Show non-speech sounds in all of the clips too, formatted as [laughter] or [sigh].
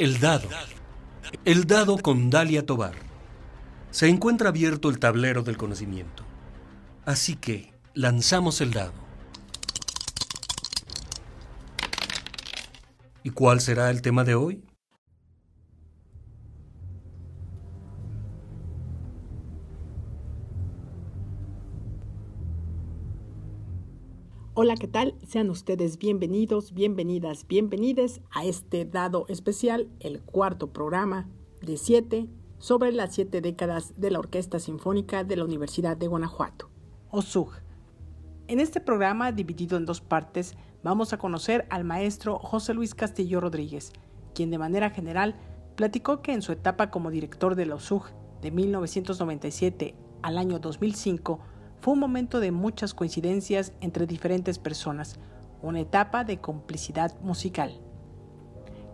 El dado. El dado con Dalia Tobar. Se encuentra abierto el tablero del conocimiento. Así que lanzamos el dado. ¿Y cuál será el tema de hoy? Hola, ¿qué tal? Sean ustedes bienvenidos, bienvenidas, bienvenides a este dado especial, el cuarto programa de siete sobre las siete décadas de la Orquesta Sinfónica de la Universidad de Guanajuato, OSUG. En este programa, dividido en dos partes, vamos a conocer al maestro José Luis Castillo Rodríguez, quien de manera general platicó que en su etapa como director de la OSUG de 1997 al año 2005, fue un momento de muchas coincidencias entre diferentes personas, una etapa de complicidad musical.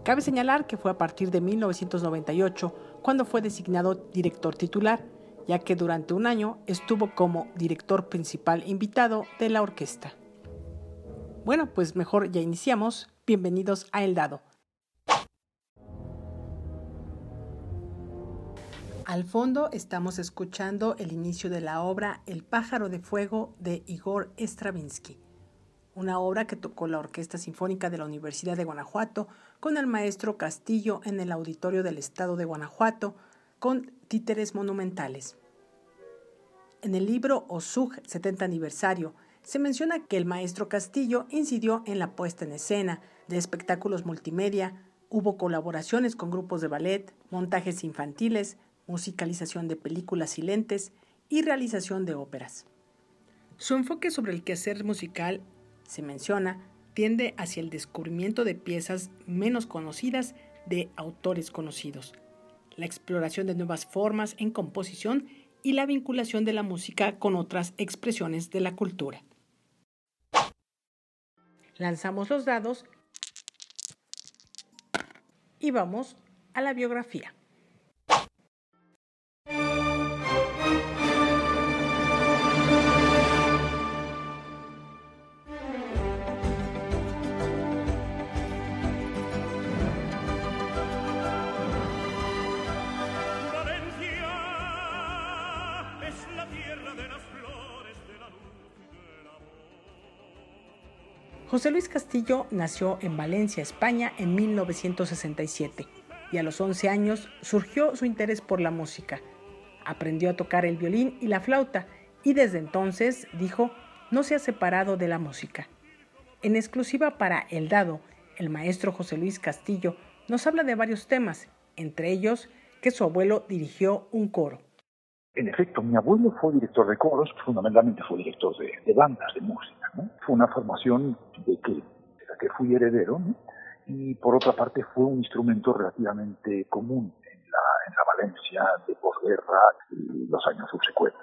Cabe señalar que fue a partir de 1998 cuando fue designado director titular, ya que durante un año estuvo como director principal invitado de la orquesta. Bueno, pues mejor ya iniciamos. Bienvenidos a El Dado. Al fondo estamos escuchando el inicio de la obra El pájaro de fuego de Igor Stravinsky, una obra que tocó la Orquesta Sinfónica de la Universidad de Guanajuato con el maestro Castillo en el Auditorio del Estado de Guanajuato con títeres monumentales. En el libro OSUG 70 aniversario se menciona que el maestro Castillo incidió en la puesta en escena de espectáculos multimedia, hubo colaboraciones con grupos de ballet, montajes infantiles, musicalización de películas y lentes y realización de óperas. Su enfoque sobre el quehacer musical, se menciona, tiende hacia el descubrimiento de piezas menos conocidas de autores conocidos, la exploración de nuevas formas en composición y la vinculación de la música con otras expresiones de la cultura. Lanzamos los dados y vamos a la biografía. José Luis Castillo nació en Valencia, España, en 1967 y a los 11 años surgió su interés por la música. Aprendió a tocar el violín y la flauta y desde entonces, dijo, no se ha separado de la música. En exclusiva para El Dado, el maestro José Luis Castillo nos habla de varios temas, entre ellos que su abuelo dirigió un coro. En efecto, mi abuelo fue director de coros, fundamentalmente fue director de, bandas de música. Fue una formación de que, de la que fui heredero y por otra parte fue un instrumento relativamente común en la, en la Valencia de posguerra y los años subsecuentes.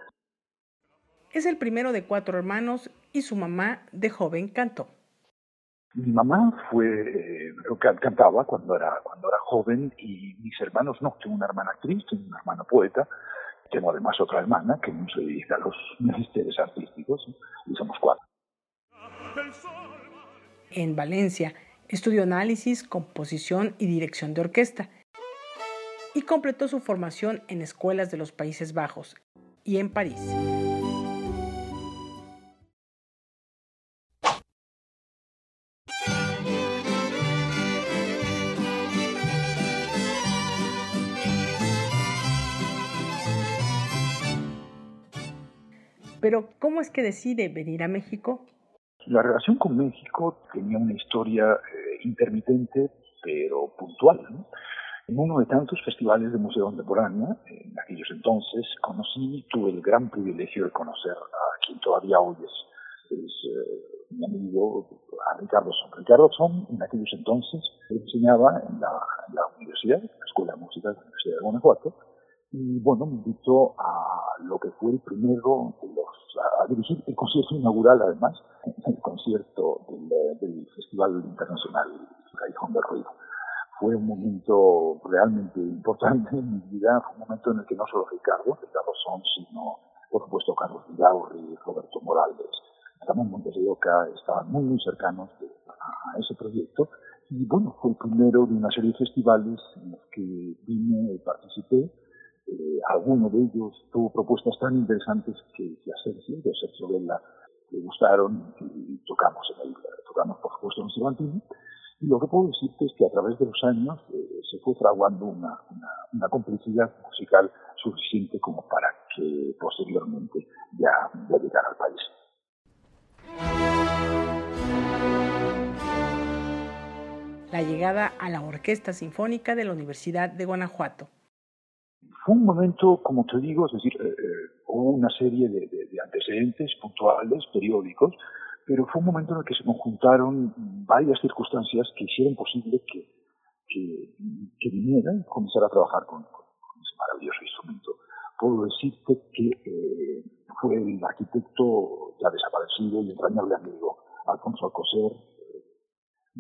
Es el primero de cuatro hermanos y su mamá de joven cantó. Mi mamá fue eh, cantaba cuando era cuando era joven y mis hermanos no. Tengo una hermana actriz, tengo una hermana poeta tengo además otra hermana que no se dedica a los [laughs] ministerios artísticos y somos cuatro. En Valencia estudió análisis, composición y dirección de orquesta y completó su formación en escuelas de los Países Bajos y en París. Pero, ¿cómo es que decide venir a México? La relación con México tenía una historia eh, intermitente, pero puntual. En uno de tantos festivales de música contemporánea, en aquellos entonces, conocí, tuve el gran privilegio de conocer a quien todavía hoy es, eh, mi amigo, a Ricardo Son. Ricardo Son, en aquellos entonces, enseñaba en la, en la universidad, en la Escuela de Música de la Universidad de Guanajuato, y bueno, me invitó a lo que fue el primero de los, a, dirigir el concierto inaugural además, el concierto del, Festival Internacional Callejón del Ruido. Fue un momento realmente importante en mi vida, fue un momento en el que no solo Ricardo, Ricardo Son, sino por supuesto Carlos Vidaurri, Roberto Morales, Ramón Montes de Oca estaban muy muy cercanos a ese proyecto Y bueno, fue el primero de una serie de festivales en los que vine y participé. Eh, alguno de ellos tuvo propuestas tan interesantes que, que a Sergio, Vela, le gustaron y tocamos en el, tocamos por supuesto en Cervantino. Y lo que puedo decirte es que a través de los años eh, se fue fraguando una, una, una, complicidad musical suficiente como para que posteriormente ya, ya llegara al país. La llegada a la Orquesta Sinfónica de la Universidad de Guanajuato. Fue un momento, como te digo, es decir, eh, eh hubo una serie de, de, de antecedentes puntuales, periódicos, pero fue un momento en el que se conjuntaron varias circunstancias que hicieron posible que, que, viniera y comenzara a trabajar con, ese maravilloso instrumento. Puedo decirte que eh, fue el arquitecto ya desaparecido y entrañable amigo Alfonso Alcocer,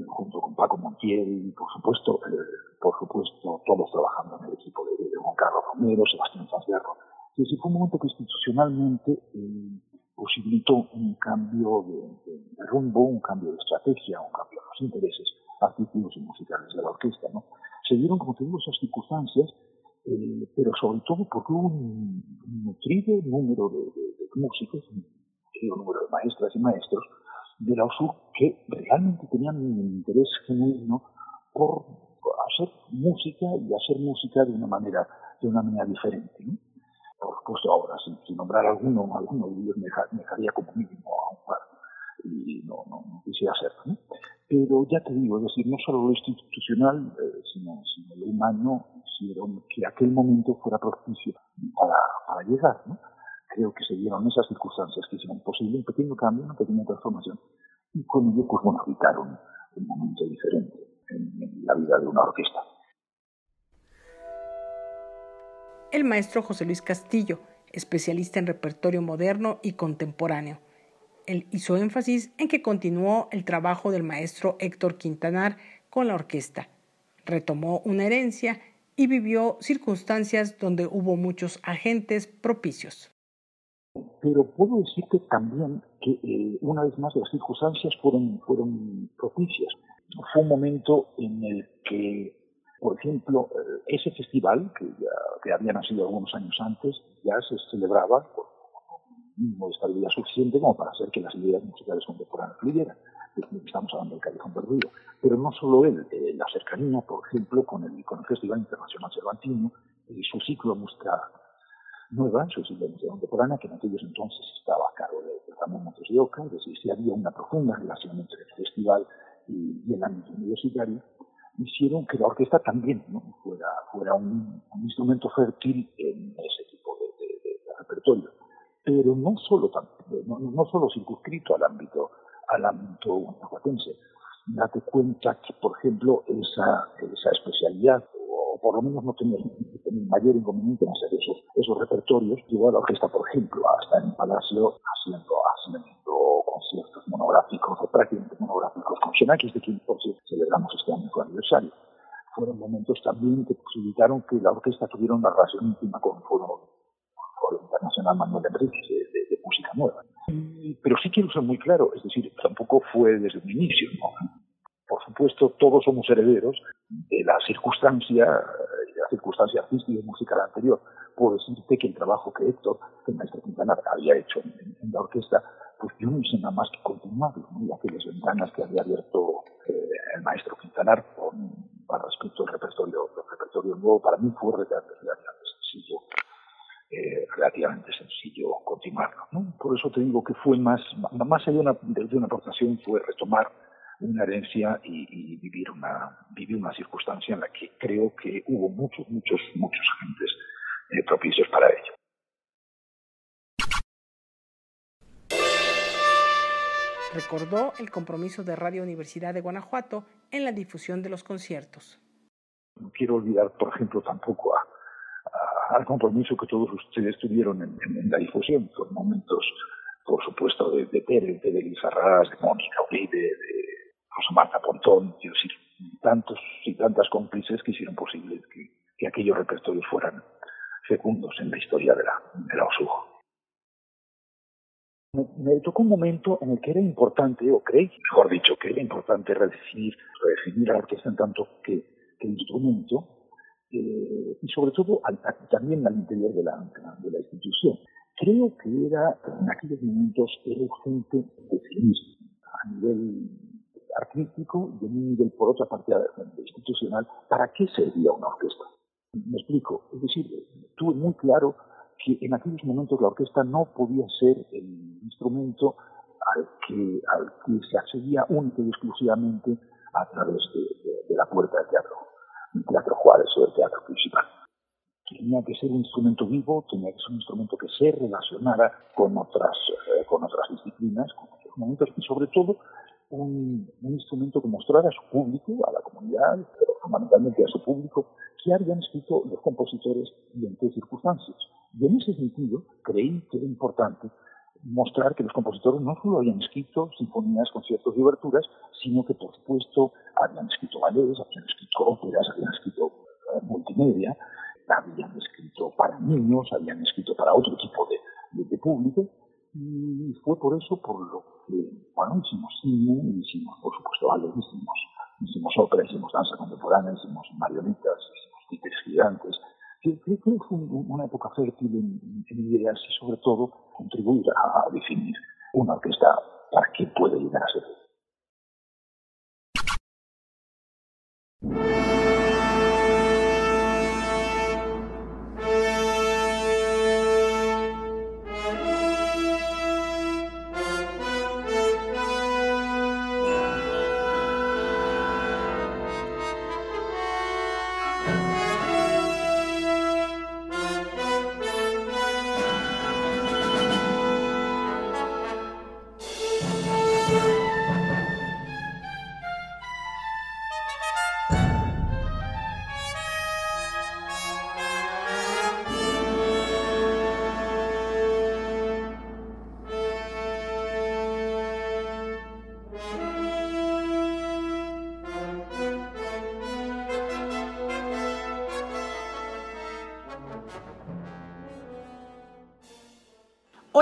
junto con Paco Montiel y por supuesto, eh, por supuesto, todos trabajando en el equipo de, de Juan Carlos Romero, Sebastián Sanzerro. Y ese fue un momento que institucionalmente eh, posibilitó un cambio de, de, de, rumbo, un cambio de estrategia, un cambio de los intereses artísticos y musicales de la orquesta. ¿no? Se dieron, como te digo, esas circunstancias, eh, pero sobre todo porque hubo un, un nutrido número de, músicos, un nutrido número de maestras y maestros de la USUR que realmente tenían un interés genuino por hacer música y hacer música de una manera, de una manera diferente. ¿no? por supuesto ahora, sin, sin nombrar alguno, alguno de ellos me, me dejaría como mínimo a un par y no, no, quisiera hacerlo. Pero ya te digo, es decir, no solo lo institucional, eh, sino, lo humano hicieron que aquel momento fuera propicio para, llegar. Creo que se dieron esas circunstancias que hicieron posible un pequeño cambio, una pequeña transformación y con ello, pues bueno, habitaron un momento diferente en, la vida de una orquesta. el maestro José Luis Castillo, especialista en repertorio moderno y contemporáneo. Él hizo énfasis en que continuó el trabajo del maestro Héctor Quintanar con la orquesta, retomó una herencia y vivió circunstancias donde hubo muchos agentes propicios. Pero puedo decirte también que eh, una vez más las circunstancias fueron, propicias. Fue un momento en el que por ejemplo, eh, ese festival, que, ya, que había nacido algunos años antes, ya se celebraba con un estabilidad suficiente como para hacer que las ideas musicales contemporáneas fluyeran. Estamos hablando del Callejón Perdido. Pero no solo él, eh, la cercanía, por ejemplo, con el, con el Festival Internacional Cervantino, y su ciclo de música nueva, música contemporánea, que en aquellos entonces estaba a cargo de, de Ramón Montes de Oca, es decir, si había una profunda relación entre el festival y, y el ámbito universitario, hicieron que la orquesta también ¿no? fuera, fuera un, un, instrumento fértil en ese tipo de, de, de, repertorio. Pero no solo, no, no solo circunscrito al ámbito, al ámbito guanajuatense. Date cuenta que, por ejemplo, esa, esa especialidad, o por lo menos no tener, tener mayor inconveniente en hacer esos, esos repertorios, llevó a la orquesta, por ejemplo, hasta en Palacio haciendo, haciendo conciertos monográficos o prácticamente monográficos con Xenakis, de quien por celebramos este año su aniversario. Fueron momentos también que posibilitaron que la orquesta tuviera una relación íntima con el Foro, Internacional Manuel Enríquez de, de, de, música nueva. Pero sí quiero ser muy claro, es decir, tampoco fue desde un inicio. ¿no? Supuesto, todos somos herederos de la circunstancia, de la circunstancia artística y musical anterior. Puedo decirte que el trabajo que Héctor, que el maestro Quintana, había hecho en, en la orquesta, pues yo no hice nada más que continuarlo, ¿no? y aquellas ventanas que había abierto eh, el maestro Quintanar con, para respecto al repertorio, el repertorio nuevo, para mí fue relativamente sencillo, eh, relativamente sencillo continuarlo. ¿no? Por eso te digo que fue más, más allá de una, de una aportación, fue retomar una herencia y, y, vivir una vivir una circunstancia en la que creo que hubo muchos, muchos, muchos agentes eh, propicios para ello. recordó el compromiso de Radio Universidad de Guanajuato en la difusión de los conciertos. No quiero olvidar, por ejemplo, tampoco a, a, al compromiso que todos ustedes tuvieron en, en, en la difusión. Son momentos, por supuesto, de, de Pérez, de Elizarraz, de Mónica Uribe, de José Marta Pontón, quiero decir, tantos y tantas cómplices que hicieron posible que, que aquellos repertorios fueran fecundos en la historia de la, de la OSUG. me, tocó un momento en el que era importante, o creí, mejor dicho, que era importante redefinir, redefinir la orquesta en tanto que, instrumento, eh, y sobre todo también al interior de la, de la institución. Creo que era, en aquellos momentos, era urgente definir a nivel artístico y a nivel, por otra parte, institucional, para qué servía una orquesta. Me explico. Es decir, tuve muy claro que en aquellos momentos la orquesta no podía ser el instrumento al que, al que se accedía única y exclusivamente a través de, la puerta del teatro, del teatro Juárez o del teatro principal. Tenía que ser un instrumento vivo, tenía que ser un instrumento que se relacionara con otras, eh, con otras disciplinas, con otros momentos y sobre todo un, instrumento que mostrara a su público, a la comunidad, pero fundamentalmente a su público, qué habían escrito los compositores y en qué circunstancias. Y en ese sentido, creí que era importante mostrar que los compositores no solo habían escrito sinfonías, conciertos y oberturas, sino que, por supuesto, habían escrito ballets, habían escrito óperas, habían escrito eh, multimedia, habían escrito para niños, habían escrito para otro tipo de, de público, y fue por eso por lo que, bueno, hicimos cine, hicimos, por supuesto, ballet, hicimos, hicimos ópera, hicimos danza contemporánea, hicimos marionetas, hicimos títeres gigantes. Creo que fue una época fértil en, ideas y, sobre todo, contribuir a, a definir una orquesta para qué puede llegar a ser.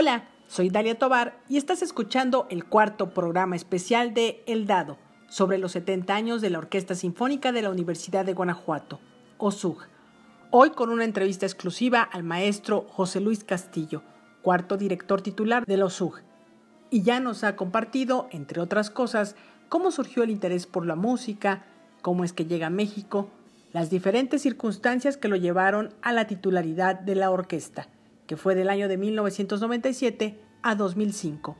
Hola, soy Dalia Tobar y estás escuchando el cuarto programa especial de El Dado sobre los 70 años de la Orquesta Sinfónica de la Universidad de Guanajuato, OSUG. Hoy con una entrevista exclusiva al maestro José Luis Castillo, cuarto director titular del OSUG. Y ya nos ha compartido, entre otras cosas, cómo surgió el interés por la música, cómo es que llega a México, las diferentes circunstancias que lo llevaron a la titularidad de la orquesta que fue del año de 1997 a 2005.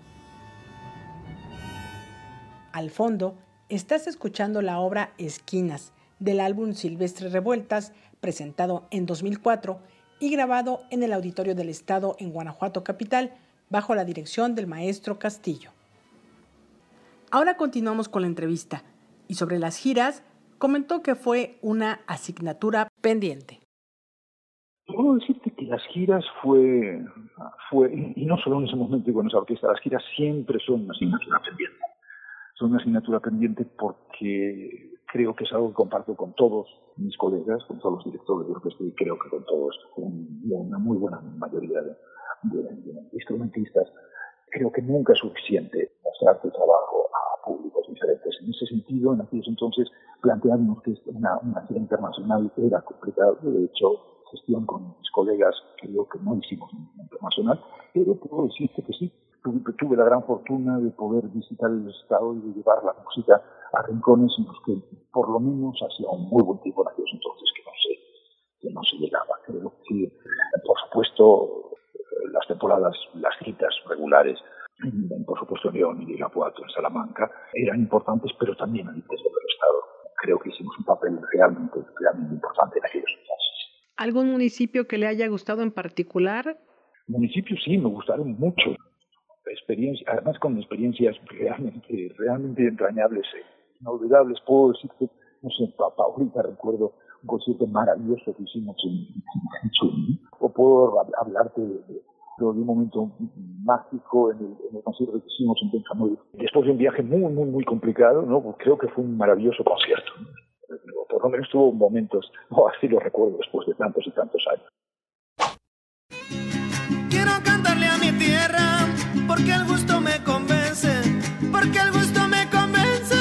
Al fondo, estás escuchando la obra Esquinas del álbum Silvestre Revueltas, presentado en 2004 y grabado en el Auditorio del Estado en Guanajuato Capital, bajo la dirección del maestro Castillo. Ahora continuamos con la entrevista y sobre las giras comentó que fue una asignatura pendiente. Que las giras fue, fue, y no solo en ese momento con esa orquesta, las giras siempre son una asignatura pendiente. Son una asignatura pendiente porque creo que es algo que comparto con todos mis colegas, con todos los directores de orquesta y creo que con todos, con una muy buena mayoría de, instrumentistas. Creo que nunca es suficiente mostrar tu trabajo a públicos diferentes. En ese sentido, en aquellos entonces, plantear una, una gira internacional era complicado. De hecho, gestión con mis colegas, creo que no hicimos ningún internacional, pero puedo decirte que sí, tuve, la gran fortuna de poder visitar el Estado y de llevar la música a rincones en los que por lo menos hacía un muy buen tiempo en aquellos entonces que no se, que no se llegaba. Creo que, por supuesto, las temporadas, las citas regulares, por supuesto en León y en Irapuato, en Salamanca, eran importantes, pero también el del Estado. Creo que hicimos un papel realmente, realmente importante en aquellos entonces. ¿Algún municipio que le haya gustado en particular? Municipios sí, me gustaron mucho. Experiencia, además con experiencias realmente, realmente entrañables, e inolvidables. Puedo decirte, no sé, ahorita recuerdo un concierto maravilloso que hicimos en, en o puedo hablarte de, un momento mágico en el, concierto que hicimos en Benjamín. Después de un viaje muy, muy, muy complicado, ¿no? Creo que fue un maravilloso concierto por lo menos tuvo momentos, [laughs] o así lo recuerdo después de tantos y tantos años. Quiero cantarle a mi tierra, porque el gusto me convence, porque el gusto me convence.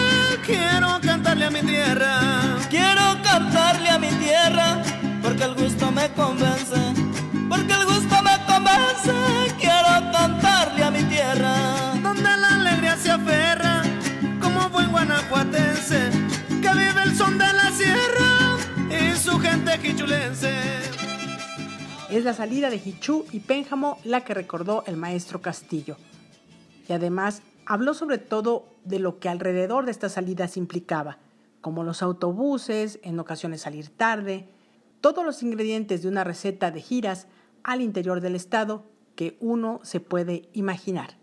Quiero cantarle a mi tierra, quiero cantarle a mi tierra, porque el gusto me convence, porque el gusto me convence. Es la salida de Hichú y Pénjamo la que recordó el maestro Castillo. Y además habló sobre todo de lo que alrededor de estas salidas implicaba, como los autobuses, en ocasiones salir tarde, todos los ingredientes de una receta de giras al interior del estado que uno se puede imaginar.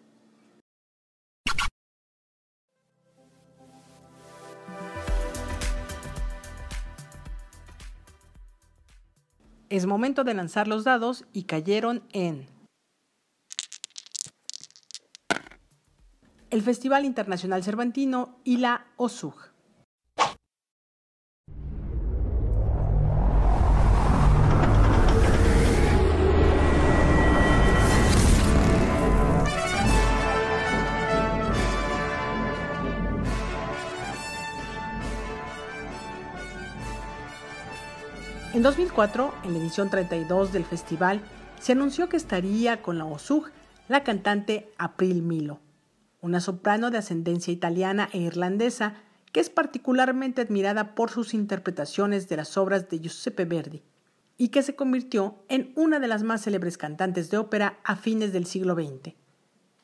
Es momento de lanzar los dados y cayeron en el Festival Internacional Cervantino y la OSUG. En 2004, en la edición 32 del festival, se anunció que estaría con la OSUG la cantante April Milo, una soprano de ascendencia italiana e irlandesa que es particularmente admirada por sus interpretaciones de las obras de Giuseppe Verdi y que se convirtió en una de las más célebres cantantes de ópera a fines del siglo XX.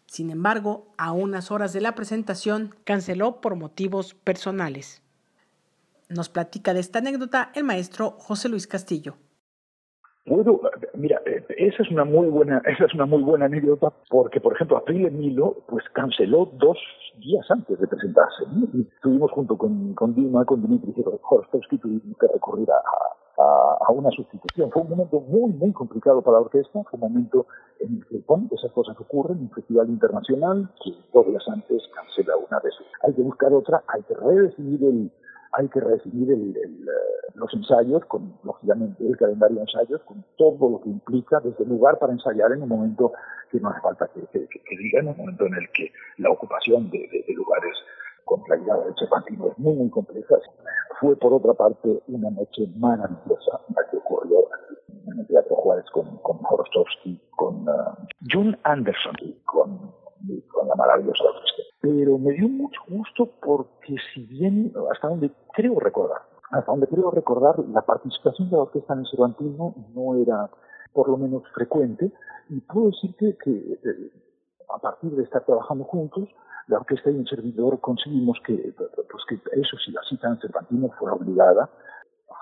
Sin embargo, a unas horas de la presentación, canceló por motivos personales. Nos platica de esta anécdota el maestro José Luis Castillo. Bueno, mira, eh, esa es una muy buena, [laughs] esa es una muy buena anécdota porque, por ejemplo, April Milo, pues canceló dos días antes de presentarse. Y estuvimos junto con, con Dima, con Dimitri Horostovsky, tuvimos que recurrir a, a, a, una sustitución. Fue un momento muy, muy complicado para la orquesta. Fue un momento en el que, bueno, esas cosas ocurren en un festival internacional que dos días antes cancela una vez. Hay que buscar otra, hay que redefinir el hay que recibir el, el, eh, los ensayos, con, lógicamente el calendario de ensayos, con todo lo que implica desde el lugar para ensayar en un momento que no hace falta que, que, que diga, en un momento en el que la ocupación de, de, de lugares con la llegada del Cervantino es muy, muy compleja. Fue, por otra parte, una noche maravillosa la que ocurrió en el Teatro Juárez con, con con uh, June Anderson y con, con la maravillosa orquesta. Pero me dio mucho gusto porque si bien, hasta donde creo recordar, hasta donde creo recordar, la participación de la orquesta en el Cervantino no era por lo menos frecuente, y puedo decirte que eh, a partir de estar trabajando juntos, la orquesta y un servidor conseguimos que, pues que eso, si la cita en Cervantino fuera obligada,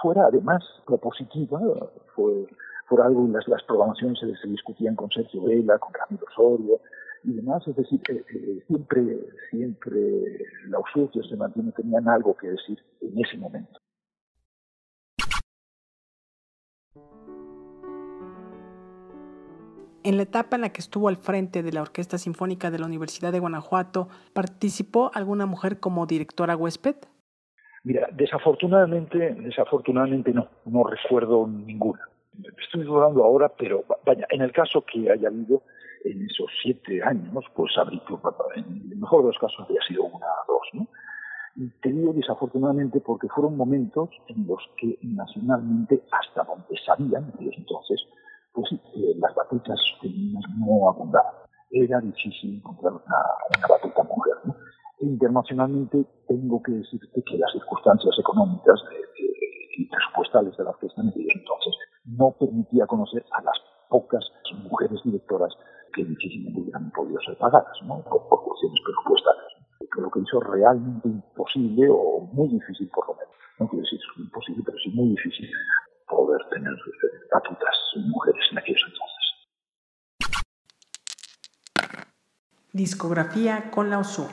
fuera además propositiva, fue, por algo las, las programaciones se, se discutían con Sergio Vela, con Ramiro Osorio, y demás, es decir, eh, eh, siempre, siempre la ausencia se mantiene, tenían algo que decir en ese momento. En la etapa en la que estuvo al frente de la Orquesta Sinfónica de la Universidad de Guanajuato, ¿participó alguna mujer como directora huésped? Mira, desafortunadamente, desafortunadamente no, no recuerdo ninguna. Estoy dudando ahora, pero vaya, en el caso que haya habido, en esos siete años, pues habría, en el mejor de los casos habría sido una o dos, ¿no? Y te desafortunadamente porque fueron momentos en los que nacionalmente, hasta donde sabían ellos entonces, pues eh, las batutas femeninas no abundaban. Era difícil encontrar una, una batuta mujer, ¿no? Internacionalmente tengo que decirte que las circunstancias económicas de, de, y presupuestales de la orquesta en aquellos entonces no permitía conocer a las pocas mujeres directoras que difícilmente hubieran podido ser pagadas, ¿no? Por, por cuestiones presupuestarias. Lo que hizo realmente imposible, o muy difícil por lo menos, no quiero decir imposible, pero sí muy difícil, poder tener batutas mujeres en aquellos entonces. Discografía con la OSUR.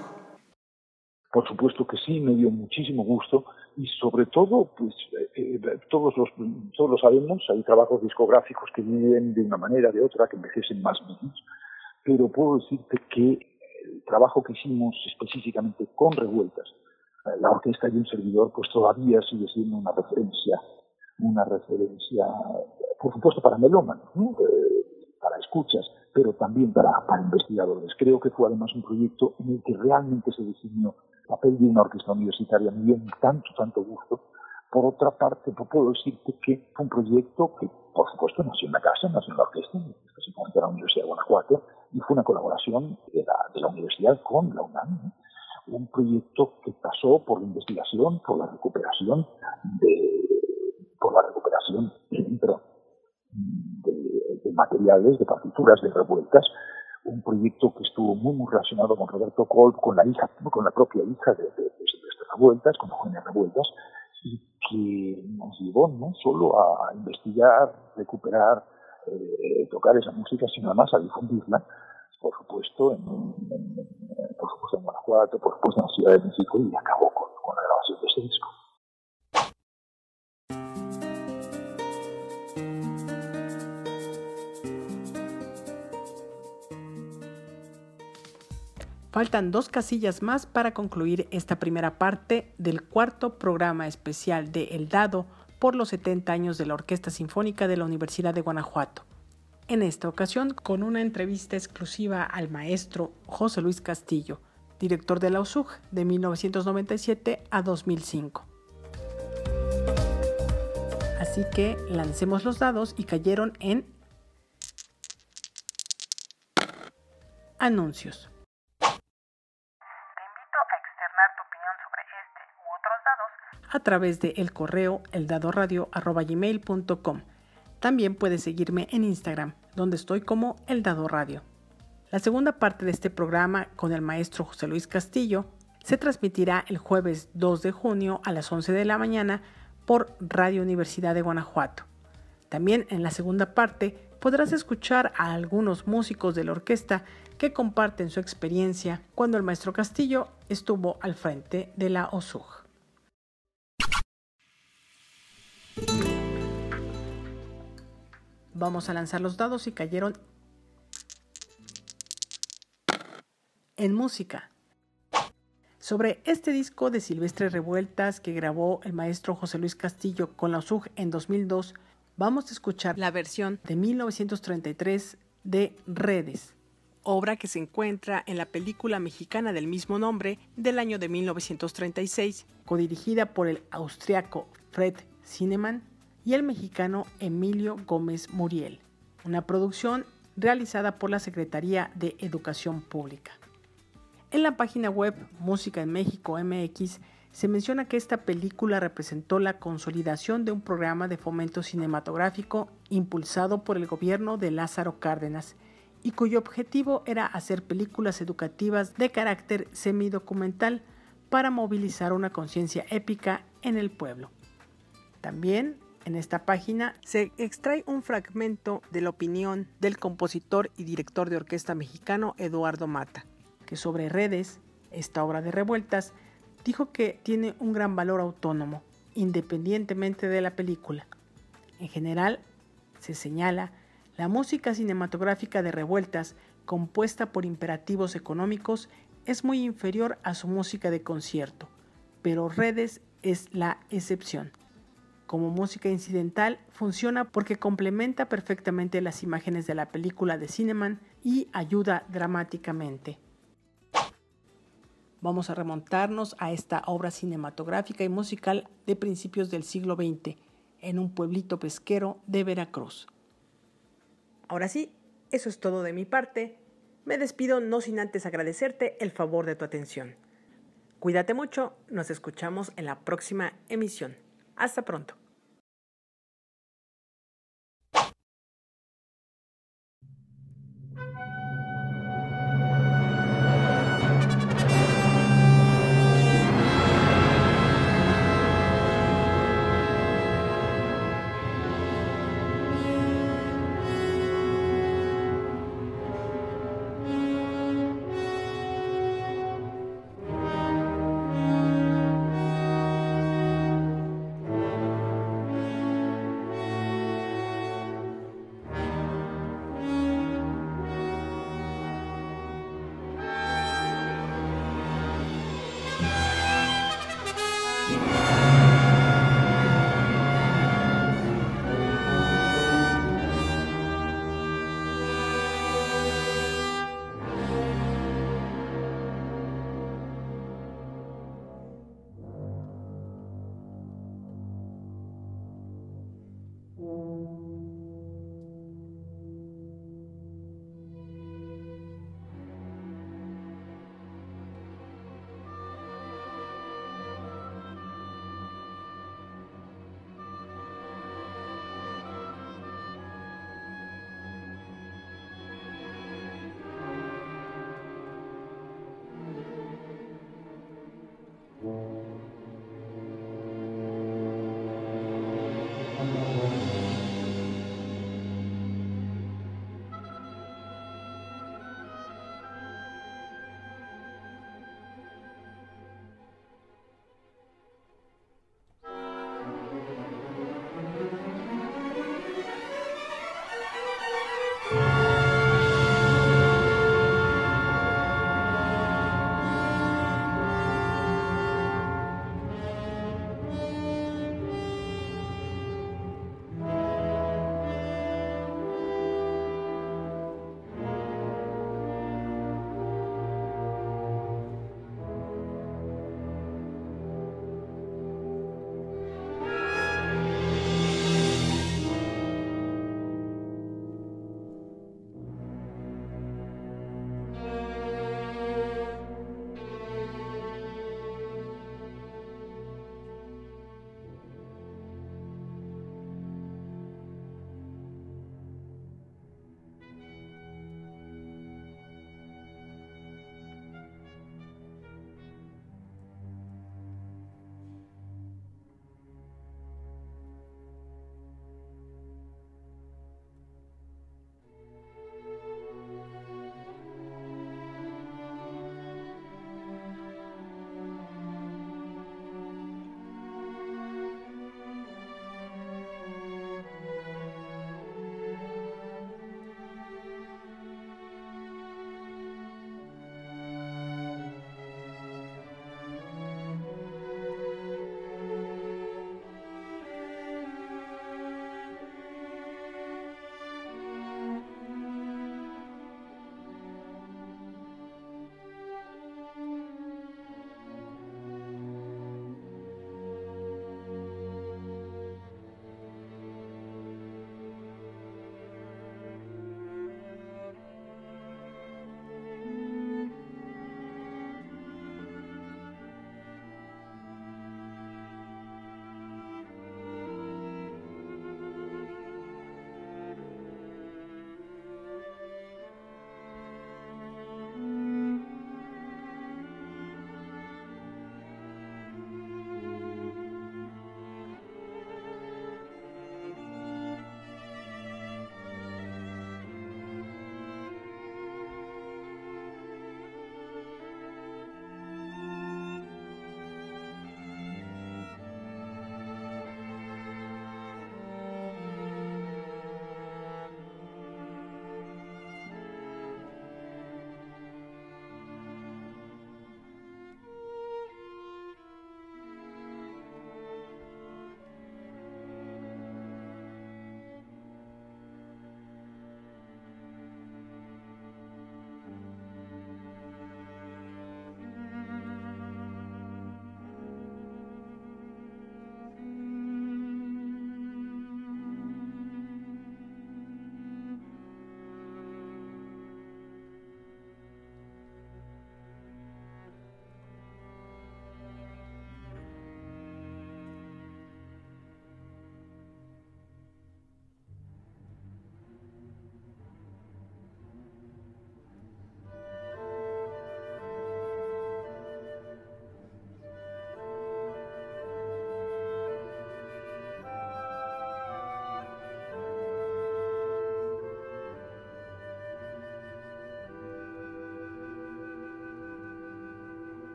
Por supuesto que sí, me dio muchísimo gusto y sobre todo, pues eh, todos, los, todos lo sabemos, hay trabajos discográficos que viven de una manera, de otra, que envejecen más o pero puedo decirte que el trabajo que hicimos específicamente con Revueltas, la orquesta y un servidor, pues todavía sigue siendo una referencia, una referencia, por supuesto para melómanos, ¿no? eh, para escuchas, pero también para, para investigadores. Creo que fue además un proyecto en el que realmente se definió el papel de una orquesta universitaria. Me dio tanto, tanto gusto. Por otra parte, puedo decirte que fue un proyecto que, por supuesto, nació en la casa, nació en la orquesta, en la Universidad de Guanajuato, y fue una colaboración de la, de la universidad con la UNAM. Un proyecto que pasó por la investigación, por la recuperación de, por la recuperación, [clears throat] perdón, de, materiales, de partituras, de revueltas, un proyecto que estuvo muy, muy relacionado con Roberto Kolb, con la hija, con la propia hija de, estas revueltas, con Eugenia Revueltas, que nos llevó no solo a investigar, recuperar, eh, tocar esa música, sino además a difundirla, por supuesto, en, supuesto en Guanajuato, por supuesto en la Ciudad de México, y acabó con, con la grabación de ese disco. Faltan dos casillas más para concluir esta primera parte del cuarto programa especial de El Dado por los 70 años de la Orquesta Sinfónica de la Universidad de Guanajuato. En esta ocasión con una entrevista exclusiva al maestro José Luis Castillo, director de la USUG de 1997 a 2005. Así que lancemos los dados y cayeron en anuncios. A través de el correo eldadoradio.com. También puedes seguirme en Instagram, donde estoy como El Radio. La segunda parte de este programa con el maestro José Luis Castillo se transmitirá el jueves 2 de junio a las 11 de la mañana por Radio Universidad de Guanajuato. También en la segunda parte podrás escuchar a algunos músicos de la orquesta que comparten su experiencia cuando el maestro Castillo estuvo al frente de la OSUG. Vamos a lanzar los dados y cayeron en música. Sobre este disco de Silvestre Revueltas que grabó el maestro José Luis Castillo con la USUG en 2002, vamos a escuchar la versión de 1933 de Redes, obra que se encuentra en la película mexicana del mismo nombre del año de 1936, codirigida por el austriaco Fred Cineman y el mexicano Emilio Gómez Muriel, una producción realizada por la Secretaría de Educación Pública. En la página web Música en México MX se menciona que esta película representó la consolidación de un programa de fomento cinematográfico impulsado por el gobierno de Lázaro Cárdenas y cuyo objetivo era hacer películas educativas de carácter semidocumental para movilizar una conciencia épica en el pueblo. También en esta página se extrae un fragmento de la opinión del compositor y director de orquesta mexicano Eduardo Mata, que sobre redes, esta obra de revueltas, dijo que tiene un gran valor autónomo, independientemente de la película. En general, se señala, la música cinematográfica de revueltas, compuesta por imperativos económicos, es muy inferior a su música de concierto, pero Redes es la excepción como música incidental funciona porque complementa perfectamente las imágenes de la película de Cineman y ayuda dramáticamente. Vamos a remontarnos a esta obra cinematográfica y musical de principios del siglo XX en un pueblito pesquero de Veracruz. Ahora sí, eso es todo de mi parte. Me despido no sin antes agradecerte el favor de tu atención. Cuídate mucho, nos escuchamos en la próxima emisión. Hasta pronto.